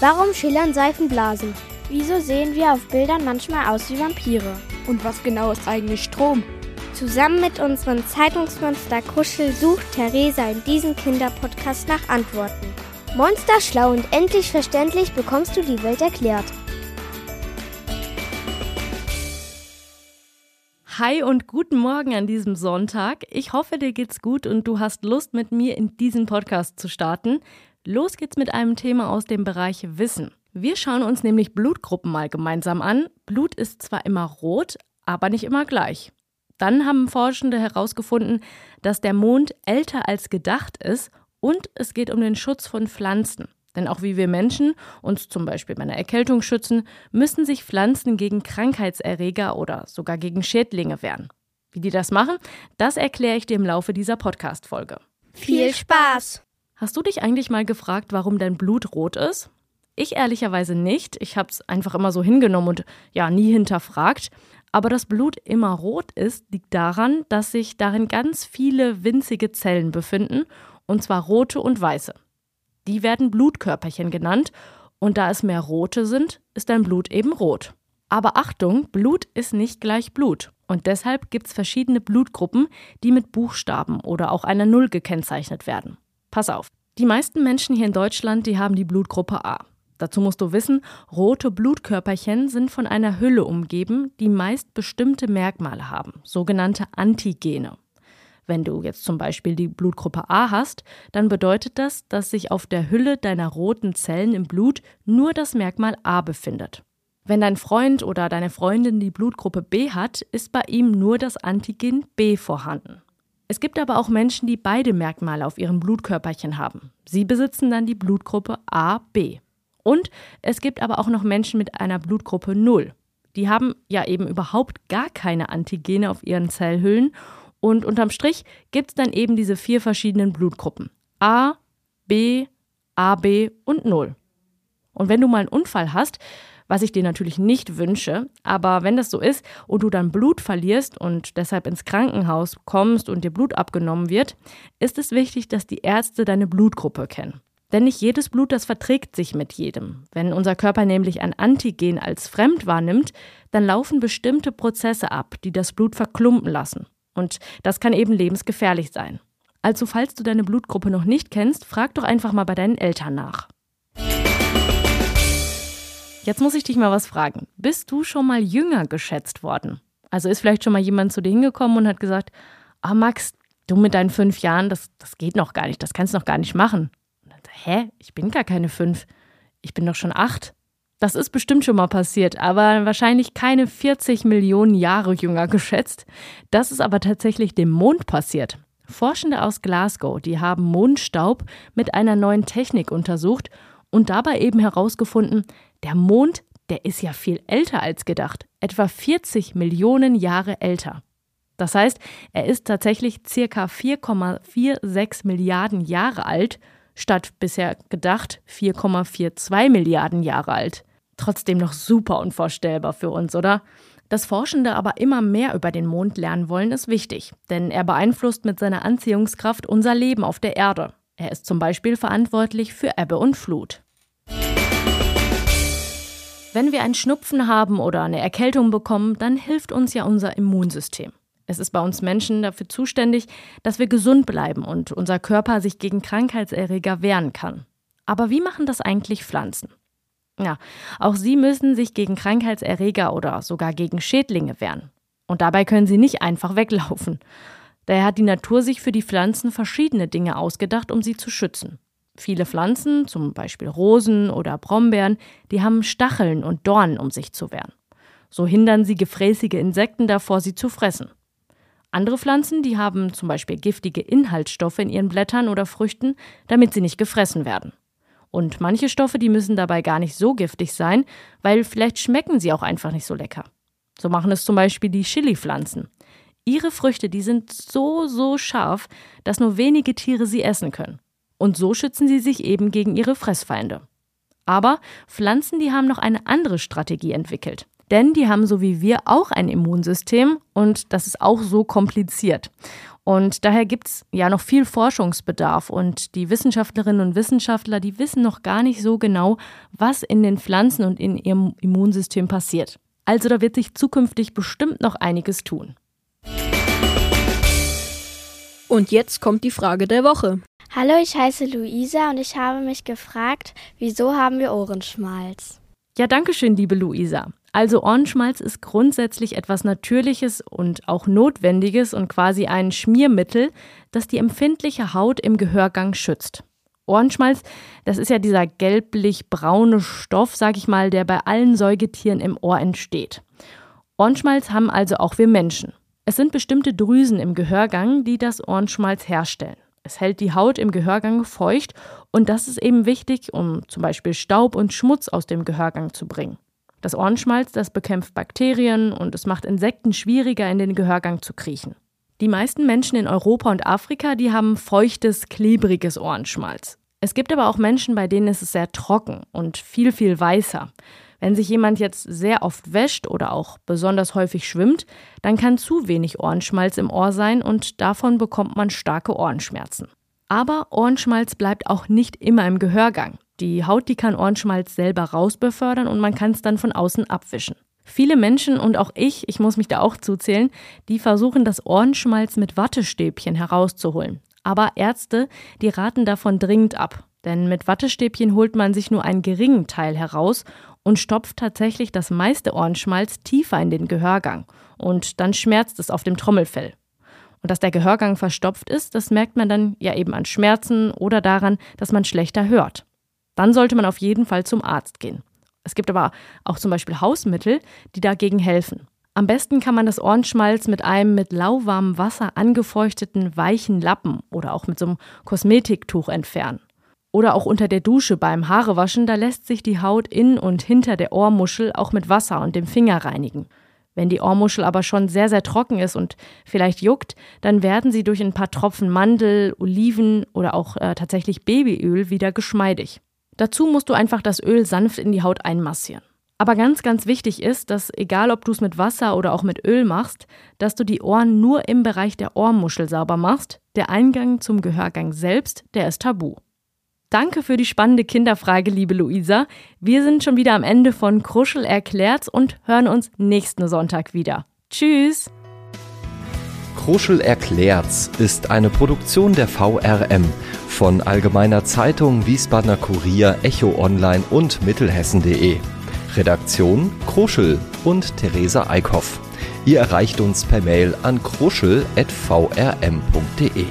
Warum schillern Seifenblasen? Wieso sehen wir auf Bildern manchmal aus wie Vampire? Und was genau ist eigentlich Strom? Zusammen mit unserem Zeitungsmonster Kuschel sucht Theresa in diesem Kinderpodcast nach Antworten. Monster schlau und endlich verständlich bekommst du die Welt erklärt. Hi und guten Morgen an diesem Sonntag. Ich hoffe, dir geht's gut und du hast Lust, mit mir in diesen Podcast zu starten. Los geht's mit einem Thema aus dem Bereich Wissen. Wir schauen uns nämlich Blutgruppen mal gemeinsam an. Blut ist zwar immer rot, aber nicht immer gleich. Dann haben Forschende herausgefunden, dass der Mond älter als gedacht ist und es geht um den Schutz von Pflanzen. Denn auch wie wir Menschen uns zum Beispiel bei einer Erkältung schützen, müssen sich Pflanzen gegen Krankheitserreger oder sogar gegen Schädlinge wehren. Wie die das machen, das erkläre ich dir im Laufe dieser Podcast-Folge. Viel Spaß! Hast du dich eigentlich mal gefragt, warum dein Blut rot ist? Ich ehrlicherweise nicht. Ich habe es einfach immer so hingenommen und ja, nie hinterfragt. Aber dass Blut immer rot ist, liegt daran, dass sich darin ganz viele winzige Zellen befinden, und zwar rote und weiße. Die werden Blutkörperchen genannt und da es mehr rote sind, ist dein Blut eben rot. Aber Achtung, Blut ist nicht gleich Blut. Und deshalb gibt es verschiedene Blutgruppen, die mit Buchstaben oder auch einer Null gekennzeichnet werden. Pass auf. Die meisten Menschen hier in Deutschland, die haben die Blutgruppe A. Dazu musst du wissen, rote Blutkörperchen sind von einer Hülle umgeben, die meist bestimmte Merkmale haben, sogenannte Antigene. Wenn du jetzt zum Beispiel die Blutgruppe A hast, dann bedeutet das, dass sich auf der Hülle deiner roten Zellen im Blut nur das Merkmal A befindet. Wenn dein Freund oder deine Freundin die Blutgruppe B hat, ist bei ihm nur das Antigen B vorhanden. Es gibt aber auch Menschen, die beide Merkmale auf ihren Blutkörperchen haben. Sie besitzen dann die Blutgruppe AB. Und es gibt aber auch noch Menschen mit einer Blutgruppe 0. Die haben ja eben überhaupt gar keine Antigene auf ihren Zellhüllen und unterm Strich gibt es dann eben diese vier verschiedenen Blutgruppen. A, B, AB und 0. Und wenn du mal einen Unfall hast, was ich dir natürlich nicht wünsche, aber wenn das so ist und du dann Blut verlierst und deshalb ins Krankenhaus kommst und dir Blut abgenommen wird, ist es wichtig, dass die Ärzte deine Blutgruppe kennen. Denn nicht jedes Blut, das verträgt sich mit jedem. Wenn unser Körper nämlich ein Antigen als fremd wahrnimmt, dann laufen bestimmte Prozesse ab, die das Blut verklumpen lassen. Und das kann eben lebensgefährlich sein. Also falls du deine Blutgruppe noch nicht kennst, frag doch einfach mal bei deinen Eltern nach. Jetzt muss ich dich mal was fragen. Bist du schon mal jünger geschätzt worden? Also ist vielleicht schon mal jemand zu dir hingekommen und hat gesagt, ah Max, du mit deinen fünf Jahren, das, das geht noch gar nicht, das kannst du noch gar nicht machen. Dann, Hä? Ich bin gar keine fünf. Ich bin doch schon acht. Das ist bestimmt schon mal passiert, aber wahrscheinlich keine 40 Millionen Jahre jünger geschätzt. Das ist aber tatsächlich dem Mond passiert. Forschende aus Glasgow, die haben Mondstaub mit einer neuen Technik untersucht und dabei eben herausgefunden, der Mond, der ist ja viel älter als gedacht, etwa 40 Millionen Jahre älter. Das heißt, er ist tatsächlich circa 4,46 Milliarden Jahre alt, statt bisher gedacht 4,42 Milliarden Jahre alt trotzdem noch super unvorstellbar für uns, oder? Dass Forschende aber immer mehr über den Mond lernen wollen, ist wichtig, denn er beeinflusst mit seiner Anziehungskraft unser Leben auf der Erde. Er ist zum Beispiel verantwortlich für Ebbe und Flut. Wenn wir einen Schnupfen haben oder eine Erkältung bekommen, dann hilft uns ja unser Immunsystem. Es ist bei uns Menschen dafür zuständig, dass wir gesund bleiben und unser Körper sich gegen Krankheitserreger wehren kann. Aber wie machen das eigentlich Pflanzen? Ja, auch sie müssen sich gegen Krankheitserreger oder sogar gegen Schädlinge wehren. Und dabei können sie nicht einfach weglaufen. Daher hat die Natur sich für die Pflanzen verschiedene Dinge ausgedacht, um sie zu schützen. Viele Pflanzen, zum Beispiel Rosen oder Brombeeren, die haben Stacheln und Dornen, um sich zu wehren. So hindern sie gefräßige Insekten davor, sie zu fressen. Andere Pflanzen, die haben zum Beispiel giftige Inhaltsstoffe in ihren Blättern oder Früchten, damit sie nicht gefressen werden. Und manche Stoffe, die müssen dabei gar nicht so giftig sein, weil vielleicht schmecken sie auch einfach nicht so lecker. So machen es zum Beispiel die Chili-Pflanzen. Ihre Früchte, die sind so, so scharf, dass nur wenige Tiere sie essen können. Und so schützen sie sich eben gegen ihre Fressfeinde. Aber Pflanzen, die haben noch eine andere Strategie entwickelt. Denn die haben so wie wir auch ein Immunsystem und das ist auch so kompliziert. Und daher gibt es ja noch viel Forschungsbedarf und die Wissenschaftlerinnen und Wissenschaftler, die wissen noch gar nicht so genau, was in den Pflanzen und in ihrem Immunsystem passiert. Also da wird sich zukünftig bestimmt noch einiges tun. Und jetzt kommt die Frage der Woche. Hallo, ich heiße Luisa und ich habe mich gefragt, wieso haben wir Ohrenschmalz? Ja, danke schön, liebe Luisa. Also Ohrenschmalz ist grundsätzlich etwas Natürliches und auch Notwendiges und quasi ein Schmiermittel, das die empfindliche Haut im Gehörgang schützt. Ohrenschmalz, das ist ja dieser gelblich-braune Stoff, sag ich mal, der bei allen Säugetieren im Ohr entsteht. Ohrenschmalz haben also auch wir Menschen. Es sind bestimmte Drüsen im Gehörgang, die das Ohrenschmalz herstellen. Es hält die Haut im Gehörgang feucht und das ist eben wichtig, um zum Beispiel Staub und Schmutz aus dem Gehörgang zu bringen. Das Ohrenschmalz, das bekämpft Bakterien und es macht Insekten schwieriger, in den Gehörgang zu kriechen. Die meisten Menschen in Europa und Afrika, die haben feuchtes, klebriges Ohrenschmalz. Es gibt aber auch Menschen, bei denen ist es sehr trocken und viel, viel weißer. Wenn sich jemand jetzt sehr oft wäscht oder auch besonders häufig schwimmt, dann kann zu wenig Ohrenschmalz im Ohr sein und davon bekommt man starke Ohrenschmerzen. Aber Ohrenschmalz bleibt auch nicht immer im Gehörgang. Die Haut, die kann Ohrenschmalz selber rausbefördern und man kann es dann von außen abwischen. Viele Menschen und auch ich, ich muss mich da auch zuzählen, die versuchen das Ohrenschmalz mit Wattestäbchen herauszuholen. Aber Ärzte, die raten davon dringend ab. Denn mit Wattestäbchen holt man sich nur einen geringen Teil heraus und stopft tatsächlich das meiste Ohrenschmalz tiefer in den Gehörgang. Und dann schmerzt es auf dem Trommelfell. Und dass der Gehörgang verstopft ist, das merkt man dann ja eben an Schmerzen oder daran, dass man schlechter hört. Dann sollte man auf jeden Fall zum Arzt gehen. Es gibt aber auch zum Beispiel Hausmittel, die dagegen helfen. Am besten kann man das Ohrenschmalz mit einem mit lauwarmem Wasser angefeuchteten weichen Lappen oder auch mit so einem Kosmetiktuch entfernen. Oder auch unter der Dusche beim Haarewaschen, da lässt sich die Haut in und hinter der Ohrmuschel auch mit Wasser und dem Finger reinigen. Wenn die Ohrmuschel aber schon sehr, sehr trocken ist und vielleicht juckt, dann werden sie durch ein paar Tropfen Mandel, Oliven oder auch äh, tatsächlich Babyöl wieder geschmeidig. Dazu musst du einfach das Öl sanft in die Haut einmassieren. Aber ganz, ganz wichtig ist, dass egal ob du es mit Wasser oder auch mit Öl machst, dass du die Ohren nur im Bereich der Ohrmuschel sauber machst. Der Eingang zum Gehörgang selbst, der ist tabu. Danke für die spannende Kinderfrage, liebe Luisa. Wir sind schon wieder am Ende von Kruschel erklärt und hören uns nächsten Sonntag wieder. Tschüss! Kruschel erklärt's ist eine Produktion der VRM von Allgemeiner Zeitung, Wiesbadener Kurier, Echo Online und Mittelhessen.de. Redaktion Kruschel und Theresa Eickhoff. Ihr erreicht uns per Mail an kruschel.vrm.de.